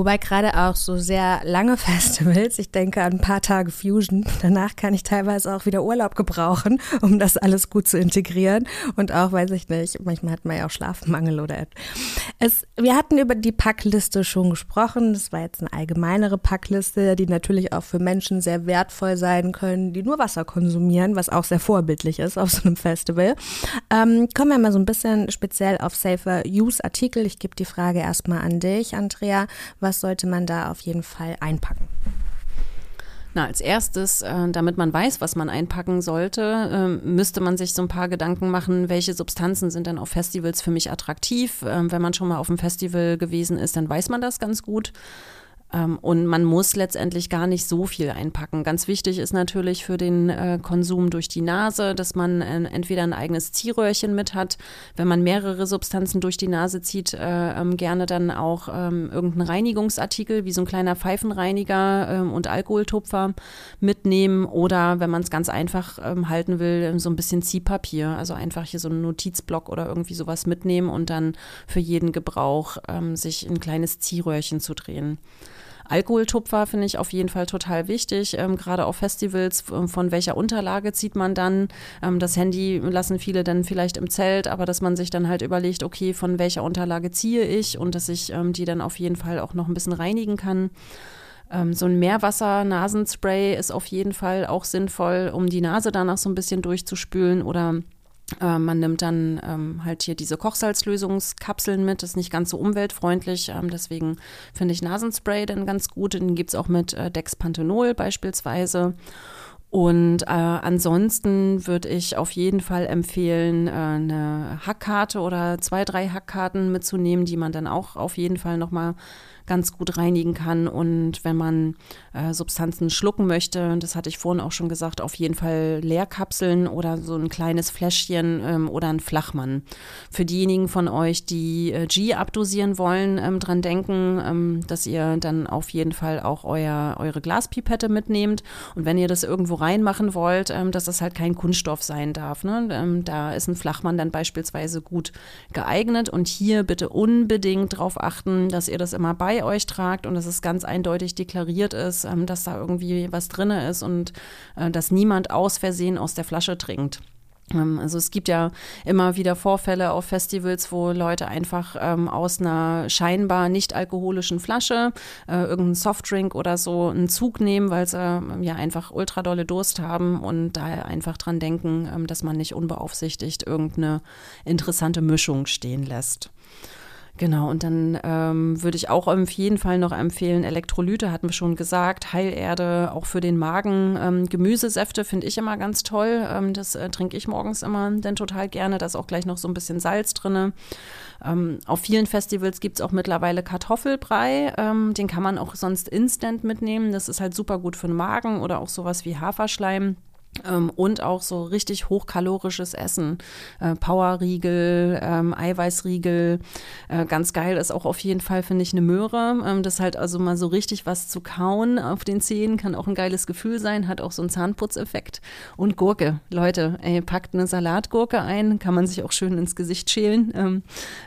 Wobei gerade auch so sehr lange (laughs) Festivals, ich denke an ein paar Tage Fusion, danach kann ich teilweise auch wieder Urlaub gebrauchen, um das alles gut zu integrieren. Und auch, weiß ich nicht, manchmal hat man ja auch Schlafmangel oder es. Wir hatten über die Packliste schon gesprochen. Das war jetzt eine allgemeinere Packliste, die natürlich auch für Menschen sehr wertvoll sein können, die nur Wasser konsumieren, was auch sehr vorbildlich ist auf so einem Festival. Ähm, kommen wir mal so ein bisschen speziell auf Safer Use Artikel. Ich gebe die Frage erstmal an dich, Andrea. Was sollte man da auf jeden Fall einpacken? Na, als erstes, äh, damit man weiß, was man einpacken sollte, äh, müsste man sich so ein paar Gedanken machen, welche Substanzen sind denn auf Festivals für mich attraktiv. Ähm, wenn man schon mal auf einem Festival gewesen ist, dann weiß man das ganz gut. Ähm, und man muss letztendlich gar nicht so viel einpacken. Ganz wichtig ist natürlich für den äh, Konsum durch die Nase, dass man äh, entweder ein eigenes Ziehröhrchen mit hat, wenn man mehrere Substanzen durch die Nase zieht, äh, ähm, gerne dann auch ähm, irgendeinen Reinigungsartikel wie so ein kleiner Pfeifenreiniger ähm, und Alkoholtupfer mitnehmen oder wenn man es ganz einfach ähm, halten will, so ein bisschen Ziehpapier, also einfach hier so einen Notizblock oder irgendwie sowas mitnehmen und dann für jeden Gebrauch ähm, sich ein kleines Ziehröhrchen zu drehen. Alkoholtupfer finde ich auf jeden Fall total wichtig, ähm, gerade auf Festivals. Von welcher Unterlage zieht man dann? Ähm, das Handy lassen viele dann vielleicht im Zelt, aber dass man sich dann halt überlegt, okay, von welcher Unterlage ziehe ich und dass ich ähm, die dann auf jeden Fall auch noch ein bisschen reinigen kann. Ähm, so ein Meerwasser-Nasenspray ist auf jeden Fall auch sinnvoll, um die Nase danach so ein bisschen durchzuspülen oder äh, man nimmt dann ähm, halt hier diese Kochsalzlösungskapseln mit, das ist nicht ganz so umweltfreundlich, ähm, deswegen finde ich Nasenspray dann ganz gut. Den gibt es auch mit äh, Dexpanthenol beispielsweise. Und äh, ansonsten würde ich auf jeden Fall empfehlen, äh, eine Hackkarte oder zwei, drei Hackkarten mitzunehmen, die man dann auch auf jeden Fall nochmal ganz gut reinigen kann. Und wenn man äh, Substanzen schlucken möchte, das hatte ich vorhin auch schon gesagt, auf jeden Fall Leerkapseln oder so ein kleines Fläschchen ähm, oder ein Flachmann. Für diejenigen von euch, die äh, G abdosieren wollen, ähm, dran denken, ähm, dass ihr dann auf jeden Fall auch euer, eure Glaspipette mitnehmt. Und wenn ihr das irgendwo reinmachen wollt, ähm, dass das halt kein Kunststoff sein darf. Ne? Ähm, da ist ein Flachmann dann beispielsweise gut geeignet. Und hier bitte unbedingt darauf achten, dass ihr das immer bei euch tragt und dass es ganz eindeutig deklariert ist, ähm, dass da irgendwie was drin ist und äh, dass niemand aus Versehen aus der Flasche trinkt. Ähm, also es gibt ja immer wieder Vorfälle auf Festivals, wo Leute einfach ähm, aus einer scheinbar nicht alkoholischen Flasche äh, irgendeinen Softdrink oder so einen Zug nehmen, weil sie äh, ja einfach ultra dolle Durst haben und da einfach dran denken, ähm, dass man nicht unbeaufsichtigt irgendeine interessante Mischung stehen lässt. Genau, und dann ähm, würde ich auch auf jeden Fall noch empfehlen, Elektrolyte hatten wir schon gesagt, Heilerde, auch für den Magen. Ähm, Gemüsesäfte finde ich immer ganz toll. Ähm, das äh, trinke ich morgens immer denn total gerne. Da ist auch gleich noch so ein bisschen Salz drin. Ähm, auf vielen Festivals gibt es auch mittlerweile Kartoffelbrei. Ähm, den kann man auch sonst instant mitnehmen. Das ist halt super gut für den Magen oder auch sowas wie Haferschleim. Ähm, und auch so richtig hochkalorisches Essen. Äh, Powerriegel, ähm, Eiweißriegel. Äh, ganz geil ist auch auf jeden Fall, finde ich, eine Möhre. Ähm, das halt also mal so richtig was zu kauen auf den Zähnen kann auch ein geiles Gefühl sein, hat auch so einen Zahnputzeffekt. Und Gurke. Leute, ey, packt eine Salatgurke ein, kann man sich auch schön ins Gesicht schälen. Ähm,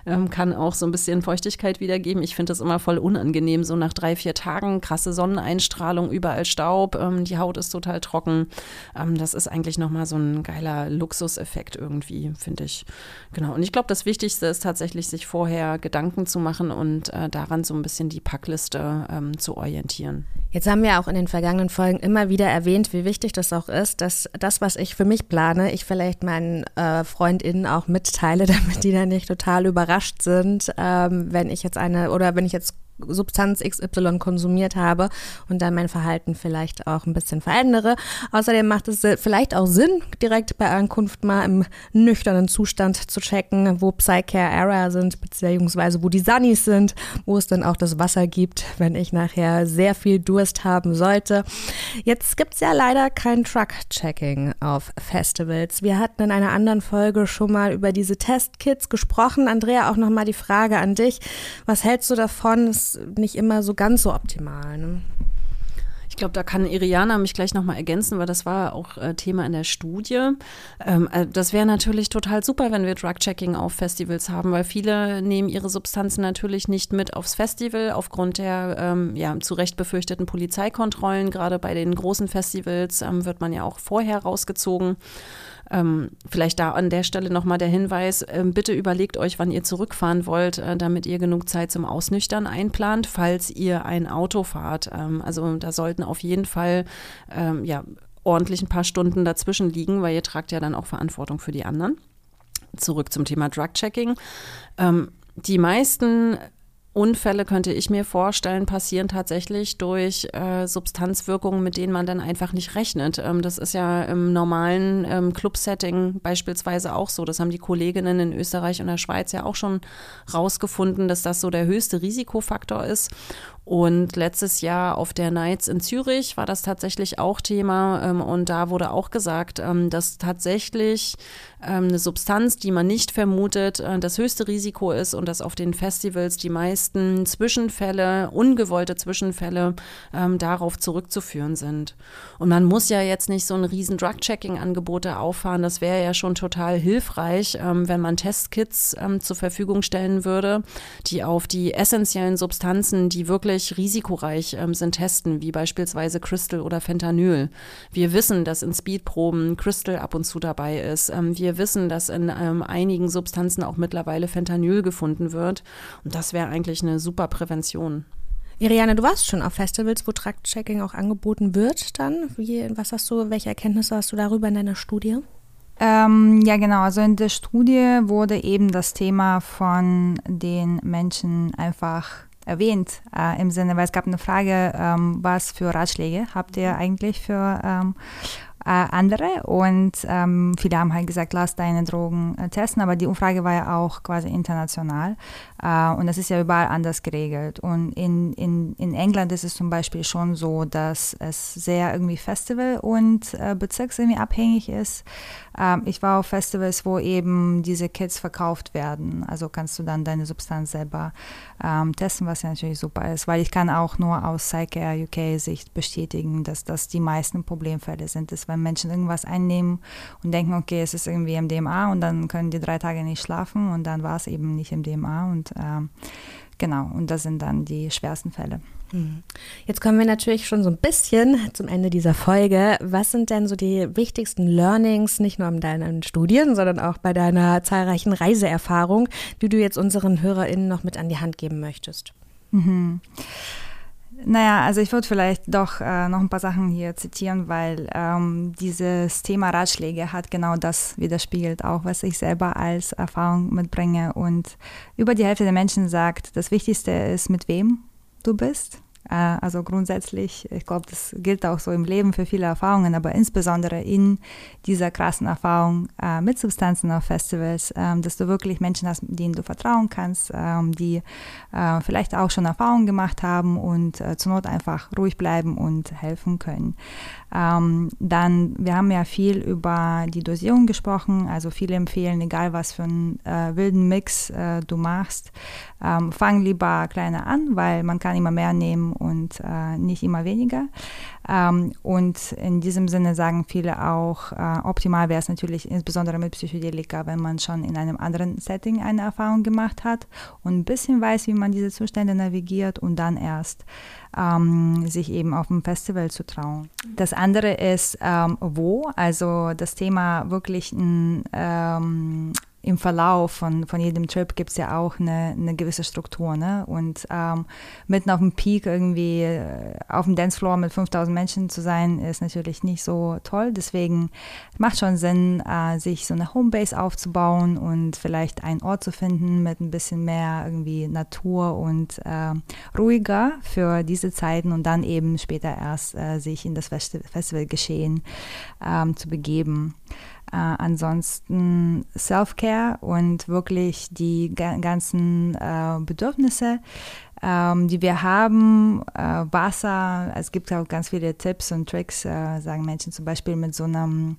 ähm, kann auch so ein bisschen Feuchtigkeit wiedergeben. Ich finde das immer voll unangenehm, so nach drei, vier Tagen. Krasse Sonneneinstrahlung, überall Staub, ähm, die Haut ist total trocken. Ähm, das ist eigentlich nochmal so ein geiler Luxuseffekt irgendwie, finde ich. Genau. Und ich glaube, das Wichtigste ist tatsächlich, sich vorher Gedanken zu machen und äh, daran so ein bisschen die Packliste ähm, zu orientieren. Jetzt haben wir auch in den vergangenen Folgen immer wieder erwähnt, wie wichtig das auch ist, dass das, was ich für mich plane, ich vielleicht meinen äh, FreundInnen auch mitteile, (laughs) damit die dann nicht total überrascht sind, ähm, wenn ich jetzt eine oder wenn ich jetzt Substanz XY konsumiert habe und dann mein Verhalten vielleicht auch ein bisschen verändere. Außerdem macht es vielleicht auch Sinn, direkt bei Ankunft mal im nüchternen Zustand zu checken, wo Psycare Error sind, beziehungsweise wo die Sunnies sind, wo es dann auch das Wasser gibt, wenn ich nachher sehr viel Durst haben sollte. Jetzt gibt es ja leider kein Truck-Checking auf Festivals. Wir hatten in einer anderen Folge schon mal über diese Testkits gesprochen. Andrea, auch nochmal die Frage an dich. Was hältst du davon? Es nicht immer so ganz so optimal. Ne? Ich glaube, da kann Iriana mich gleich nochmal ergänzen, weil das war auch äh, Thema in der Studie. Ähm, äh, das wäre natürlich total super, wenn wir Drug-Checking auf Festivals haben, weil viele nehmen ihre Substanzen natürlich nicht mit aufs Festival aufgrund der ähm, ja, zu Recht befürchteten Polizeikontrollen. Gerade bei den großen Festivals ähm, wird man ja auch vorher rausgezogen. Ähm, vielleicht da an der Stelle nochmal der Hinweis, ähm, bitte überlegt euch, wann ihr zurückfahren wollt, äh, damit ihr genug Zeit zum Ausnüchtern einplant, falls ihr ein Auto fahrt. Ähm, also da sollten auf jeden Fall ähm, ja, ordentlich ein paar Stunden dazwischen liegen, weil ihr tragt ja dann auch Verantwortung für die anderen. Zurück zum Thema Drug-Checking. Ähm, die meisten Unfälle könnte ich mir vorstellen, passieren tatsächlich durch äh, Substanzwirkungen, mit denen man dann einfach nicht rechnet. Ähm, das ist ja im normalen ähm, Club-Setting beispielsweise auch so. Das haben die Kolleginnen in Österreich und der Schweiz ja auch schon rausgefunden, dass das so der höchste Risikofaktor ist. Und letztes Jahr auf der Nights in Zürich war das tatsächlich auch Thema. Ähm, und da wurde auch gesagt, ähm, dass tatsächlich ähm, eine Substanz, die man nicht vermutet, äh, das höchste Risiko ist und dass auf den Festivals die meisten Zwischenfälle, ungewollte Zwischenfälle darauf zurückzuführen sind. Und man muss ja jetzt nicht so ein riesen Drug-Checking-Angebote auffahren. Das wäre ja schon total hilfreich, wenn man Testkits zur Verfügung stellen würde, die auf die essentiellen Substanzen, die wirklich wirklich risikoreich ähm, sind, testen, wie beispielsweise Crystal oder Fentanyl. Wir wissen, dass in Speedproben Crystal ab und zu dabei ist. Ähm, wir wissen, dass in ähm, einigen Substanzen auch mittlerweile Fentanyl gefunden wird. Und das wäre eigentlich eine super Prävention. Iriane, du warst schon auf Festivals, wo Track-Checking auch angeboten wird dann. Wie, was hast du, welche Erkenntnisse hast du darüber in deiner Studie? Ähm, ja, genau. Also in der Studie wurde eben das Thema von den Menschen einfach erwähnt äh, im Sinne, weil es gab eine Frage, ähm, was für Ratschläge habt ihr eigentlich für ähm, äh, andere. Und ähm, viele haben halt gesagt, lass deine Drogen äh, testen, aber die Umfrage war ja auch quasi international. Äh, und das ist ja überall anders geregelt. Und in, in, in England ist es zum Beispiel schon so, dass es sehr irgendwie Festival und äh, Bezirks irgendwie abhängig ist. Ähm, ich war auf Festivals, wo eben diese Kits verkauft werden, also kannst du dann deine Substanz selber ähm, testen, was ja natürlich super ist, weil ich kann auch nur aus Psycare UK Sicht bestätigen, dass das die meisten Problemfälle sind, dass wenn Menschen irgendwas einnehmen und denken, okay, es ist irgendwie MDMA und dann können die drei Tage nicht schlafen und dann war es eben nicht MDMA und ähm, genau, und das sind dann die schwersten Fälle. Mhm. Jetzt kommen wir natürlich schon so ein bisschen zum Ende dieser Folge. Was sind denn so die wichtigsten Learnings, nicht nur in deinen Studien, sondern auch bei deiner zahlreichen Reiseerfahrung, die du jetzt unseren HörerInnen noch mit an die Hand geben möchtest? Mhm. Naja, also ich würde vielleicht doch äh, noch ein paar Sachen hier zitieren, weil ähm, dieses Thema Ratschläge hat genau das widerspiegelt, auch was ich selber als Erfahrung mitbringe. Und über die Hälfte der Menschen sagt, das Wichtigste ist, mit wem du bist. Äh, also grundsätzlich, ich glaube, das gilt auch so im Leben für viele Erfahrungen, aber insbesondere in dieser krassen Erfahrung äh, mit Substanzen auf Festivals, ähm, dass du wirklich Menschen hast, denen du vertrauen kannst, ähm, die äh, vielleicht auch schon Erfahrungen gemacht haben und zur Not einfach ruhig bleiben und helfen können. Ähm, dann, wir haben ja viel über die Dosierung gesprochen, also viele empfehlen, egal was für einen äh, wilden Mix äh, du machst, ähm, fang lieber kleiner an, weil man kann immer mehr nehmen und äh, nicht immer weniger. Ähm, und in diesem Sinne sagen viele auch, äh, optimal wäre es natürlich insbesondere mit Psychedelika, wenn man schon in einem anderen Setting eine Erfahrung gemacht hat und ein bisschen weiß, wie man diese Zustände navigiert und dann erst ähm, sich eben auf dem Festival zu trauen. Das andere ist, ähm, wo, also das Thema wirklich ein ähm, im Verlauf von, von jedem Trip gibt es ja auch eine, eine gewisse Struktur. Ne? Und ähm, mitten auf dem Peak irgendwie äh, auf dem Dancefloor mit 5000 Menschen zu sein, ist natürlich nicht so toll. Deswegen macht schon Sinn, äh, sich so eine Homebase aufzubauen und vielleicht einen Ort zu finden mit ein bisschen mehr irgendwie Natur und äh, ruhiger für diese Zeiten und dann eben später erst äh, sich in das Festi Festivalgeschehen ähm, zu begeben. Äh, ansonsten Self-Care und wirklich die ganzen äh, Bedürfnisse, ähm, die wir haben. Äh, Wasser, es gibt auch ganz viele Tipps und Tricks, äh, sagen Menschen zum Beispiel mit so einem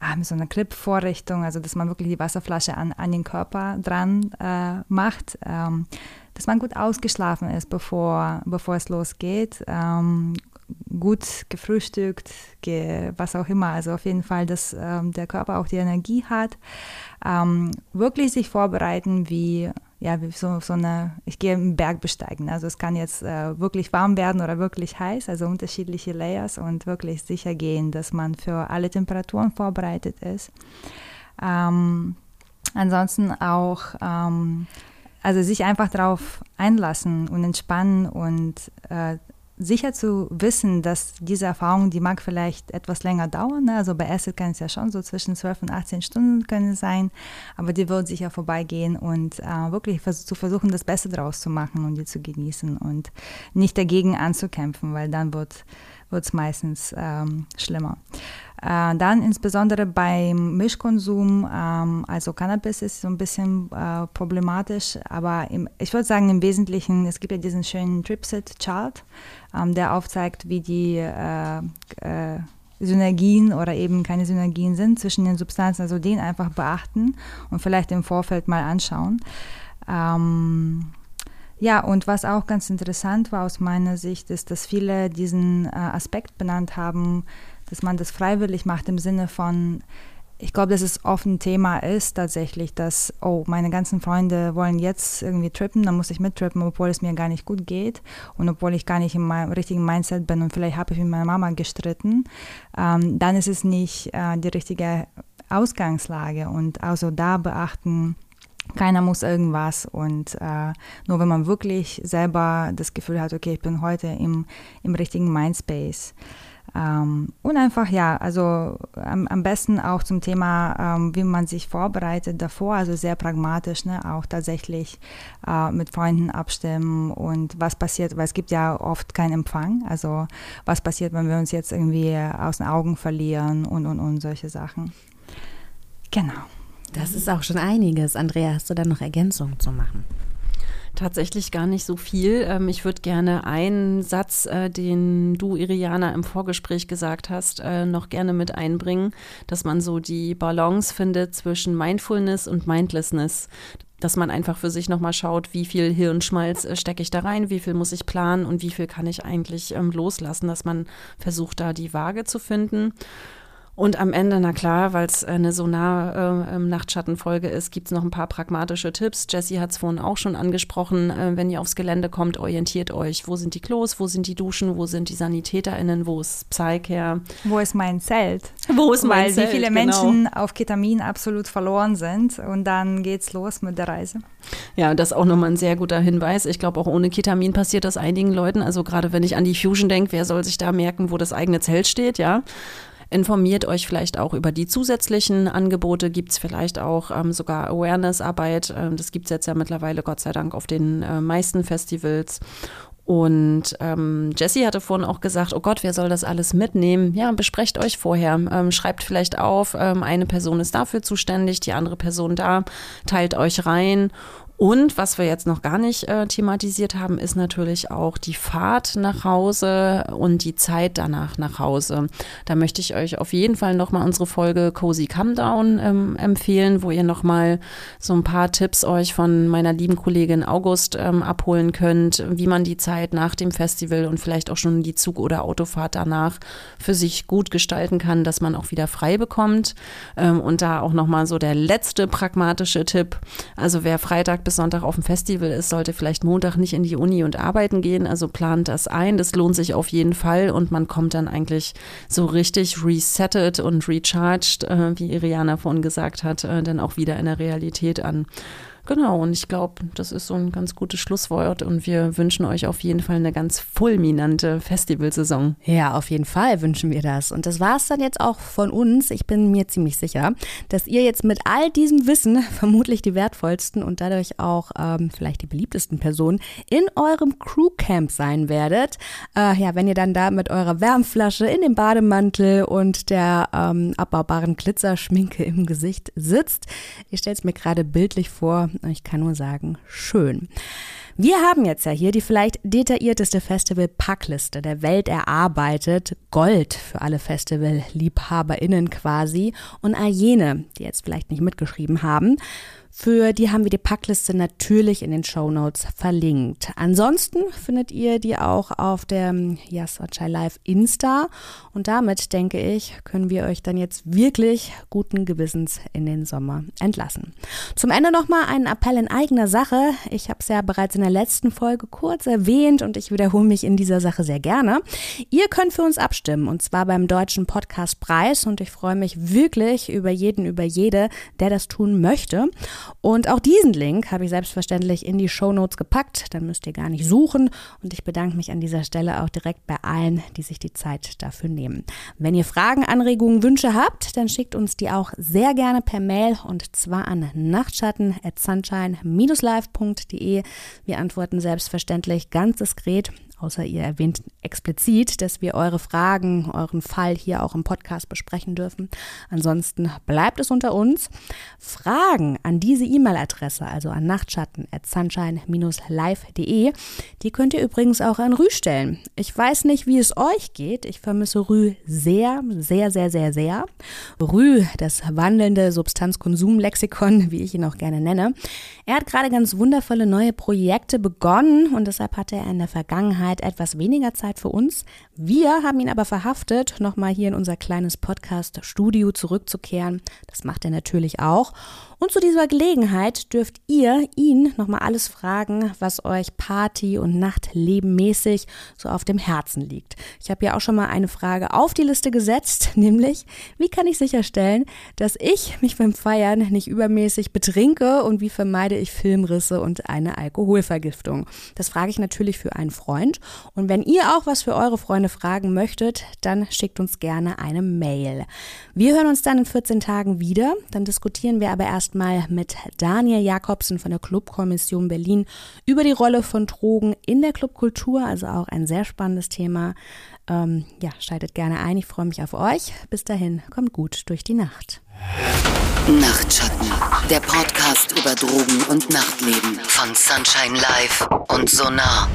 ah, mit so einer Clip-Vorrichtung, also dass man wirklich die Wasserflasche an, an den Körper dran äh, macht, ähm, dass man gut ausgeschlafen ist, bevor, bevor es losgeht ähm, gut gefrühstückt, ge was auch immer. Also auf jeden Fall, dass ähm, der Körper auch die Energie hat. Ähm, wirklich sich vorbereiten wie, ja, wie so, so eine, ich gehe einen Berg besteigen. Also es kann jetzt äh, wirklich warm werden oder wirklich heiß, also unterschiedliche Layers und wirklich sicher gehen, dass man für alle Temperaturen vorbereitet ist. Ähm, ansonsten auch ähm, also sich einfach darauf einlassen und entspannen und äh, sicher zu wissen, dass diese Erfahrung, die mag vielleicht etwas länger dauern. Ne? Also bei Acid kann es ja schon so zwischen 12 und 18 Stunden können sein, aber die wird sicher vorbeigehen und äh, wirklich vers zu versuchen, das Beste daraus zu machen und die zu genießen und nicht dagegen anzukämpfen, weil dann wird es meistens ähm, schlimmer. Äh, dann insbesondere beim Mischkonsum, ähm, also Cannabis ist so ein bisschen äh, problematisch, aber im, ich würde sagen im Wesentlichen, es gibt ja diesen schönen Tripsit-Chart, ähm, der aufzeigt, wie die äh, äh, Synergien oder eben keine Synergien sind zwischen den Substanzen, also den einfach beachten und vielleicht im Vorfeld mal anschauen. Ähm, ja, und was auch ganz interessant war aus meiner Sicht, ist, dass viele diesen äh, Aspekt benannt haben, dass man das freiwillig macht im Sinne von, ich glaube, dass es oft ein Thema ist tatsächlich, dass, oh, meine ganzen Freunde wollen jetzt irgendwie trippen, dann muss ich mittrippen, obwohl es mir gar nicht gut geht und obwohl ich gar nicht meinem richtigen Mindset bin und vielleicht habe ich mit meiner Mama gestritten, ähm, dann ist es nicht äh, die richtige Ausgangslage und also da beachten, keiner muss irgendwas und äh, nur wenn man wirklich selber das Gefühl hat, okay, ich bin heute im, im richtigen Mindspace. Ähm, und einfach, ja, also am, am besten auch zum Thema, ähm, wie man sich vorbereitet davor, also sehr pragmatisch, ne, auch tatsächlich äh, mit Freunden abstimmen und was passiert, weil es gibt ja oft keinen Empfang, also was passiert, wenn wir uns jetzt irgendwie aus den Augen verlieren und, und, und solche Sachen. Genau. Das ist auch schon einiges. Andrea, hast du da noch Ergänzungen zu machen? Tatsächlich gar nicht so viel. Ähm, ich würde gerne einen Satz, äh, den du, Iriana, im Vorgespräch gesagt hast, äh, noch gerne mit einbringen, dass man so die Balance findet zwischen Mindfulness und Mindlessness dass man einfach für sich nochmal schaut, wie viel Hirnschmalz äh, stecke ich da rein, wie viel muss ich planen und wie viel kann ich eigentlich ähm, loslassen, dass man versucht, da die Waage zu finden. Und am Ende, na klar, weil es eine Sonar-Nachtschattenfolge äh, ist, gibt es noch ein paar pragmatische Tipps. Jessie hat es vorhin auch schon angesprochen. Äh, wenn ihr aufs Gelände kommt, orientiert euch. Wo sind die Klos? Wo sind die Duschen? Wo sind die SanitäterInnen? Wo ist Psycare? Wo ist mein Zelt? (laughs) Wo ist mein weil Zelt? Weil wie viele genau. Menschen auf Ketamin absolut verloren sind. Und dann geht's los mit der Reise. Ja, das ist auch nochmal ein sehr guter Hinweis. Ich glaube, auch ohne Ketamin passiert das einigen Leuten. Also gerade wenn ich an die Fusion denke, wer soll sich da merken, wo das eigene Zelt steht, ja? Informiert euch vielleicht auch über die zusätzlichen Angebote. Gibt es vielleicht auch ähm, sogar Awareness-Arbeit. Ähm, das gibt es jetzt ja mittlerweile, Gott sei Dank, auf den äh, meisten Festivals. Und ähm, Jessie hatte vorhin auch gesagt, oh Gott, wer soll das alles mitnehmen? Ja, besprecht euch vorher. Ähm, schreibt vielleicht auf, ähm, eine Person ist dafür zuständig, die andere Person da, teilt euch rein und was wir jetzt noch gar nicht äh, thematisiert haben, ist natürlich auch die Fahrt nach Hause und die Zeit danach nach Hause. Da möchte ich euch auf jeden Fall nochmal unsere Folge Cozy Come Down ähm, empfehlen, wo ihr nochmal so ein paar Tipps euch von meiner lieben Kollegin August ähm, abholen könnt, wie man die Zeit nach dem Festival und vielleicht auch schon die Zug- oder Autofahrt danach für sich gut gestalten kann, dass man auch wieder frei bekommt. Ähm, und da auch nochmal so der letzte pragmatische Tipp. Also wer Freitag Bis Sonntag auf dem Festival ist, sollte vielleicht Montag nicht in die Uni und arbeiten gehen. Also plant das ein. Das lohnt sich auf jeden Fall und man kommt dann eigentlich so richtig resettet und recharged, äh, wie Iriana vorhin gesagt hat, äh, dann auch wieder in der Realität an. Genau, und ich glaube, das ist so ein ganz gutes Schlusswort und wir wünschen euch auf jeden Fall eine ganz fulminante Festivalsaison. Ja, auf jeden Fall wünschen wir das. Und das war es dann jetzt auch von uns. Ich bin mir ziemlich sicher, dass ihr jetzt mit all diesem Wissen (laughs) vermutlich die wertvollsten und dadurch auch ähm, vielleicht die beliebtesten Personen in eurem Crewcamp sein werdet. Äh, ja, wenn ihr dann da mit eurer Wärmflasche in dem Bademantel und der ähm, abbaubaren Glitzerschminke im Gesicht sitzt. Ich stelle es mir gerade bildlich vor, ich kann nur sagen, schön. Wir haben jetzt ja hier die vielleicht detaillierteste Festival-Packliste der Welt erarbeitet. Gold für alle Festival-LiebhaberInnen quasi. Und all jene, die jetzt vielleicht nicht mitgeschrieben haben, für die haben wir die Packliste natürlich in den Show Notes verlinkt. Ansonsten findet ihr die auch auf der Yes Sunshine Live Insta. Und damit, denke ich, können wir euch dann jetzt wirklich guten Gewissens in den Sommer entlassen. Zum Ende nochmal ein Appell in eigener Sache. Ich habe es ja bereits in der letzten Folge kurz erwähnt und ich wiederhole mich in dieser Sache sehr gerne. Ihr könnt für uns abstimmen und zwar beim Deutschen Podcastpreis und ich freue mich wirklich über jeden, über jede, der das tun möchte. Und auch diesen Link habe ich selbstverständlich in die Show Notes gepackt. Dann müsst ihr gar nicht suchen. Und ich bedanke mich an dieser Stelle auch direkt bei allen, die sich die Zeit dafür nehmen. Wenn ihr Fragen, Anregungen, Wünsche habt, dann schickt uns die auch sehr gerne per Mail und zwar an nachtschatten.sunshine-live.de. Wir antworten selbstverständlich ganz diskret außer ihr erwähnt explizit, dass wir eure Fragen, euren Fall hier auch im Podcast besprechen dürfen. Ansonsten bleibt es unter uns. Fragen an diese E-Mail-Adresse, also an nachtschatten.sunshine-live.de, die könnt ihr übrigens auch an Rü stellen. Ich weiß nicht, wie es euch geht. Ich vermisse Rü sehr, sehr, sehr, sehr, sehr. Rü, das wandelnde Substanzkonsumlexikon, wie ich ihn auch gerne nenne. Er hat gerade ganz wundervolle neue Projekte begonnen und deshalb hatte er in der Vergangenheit etwas weniger Zeit für uns. Wir haben ihn aber verhaftet, nochmal hier in unser kleines Podcast-Studio zurückzukehren. Das macht er natürlich auch. Und zu dieser Gelegenheit dürft ihr ihn nochmal alles fragen, was euch Party- und Nachtlebenmäßig so auf dem Herzen liegt. Ich habe ja auch schon mal eine Frage auf die Liste gesetzt, (laughs) nämlich, wie kann ich sicherstellen, dass ich mich beim Feiern nicht übermäßig betrinke und wie vermeide ich Filmrisse und eine Alkoholvergiftung? Das frage ich natürlich für einen Freund. Und wenn ihr auch was für eure Freunde fragen möchtet, dann schickt uns gerne eine Mail. Wir hören uns dann in 14 Tagen wieder. Dann diskutieren wir aber erst erstmal mit Daniel Jakobsen von der Clubkommission Berlin über die Rolle von Drogen in der Clubkultur, also auch ein sehr spannendes Thema. Ähm, ja, schaltet gerne ein, ich freue mich auf euch. Bis dahin, kommt gut durch die Nacht. Nachtschatten, der Podcast über Drogen und Nachtleben von Sunshine Live und Sonar.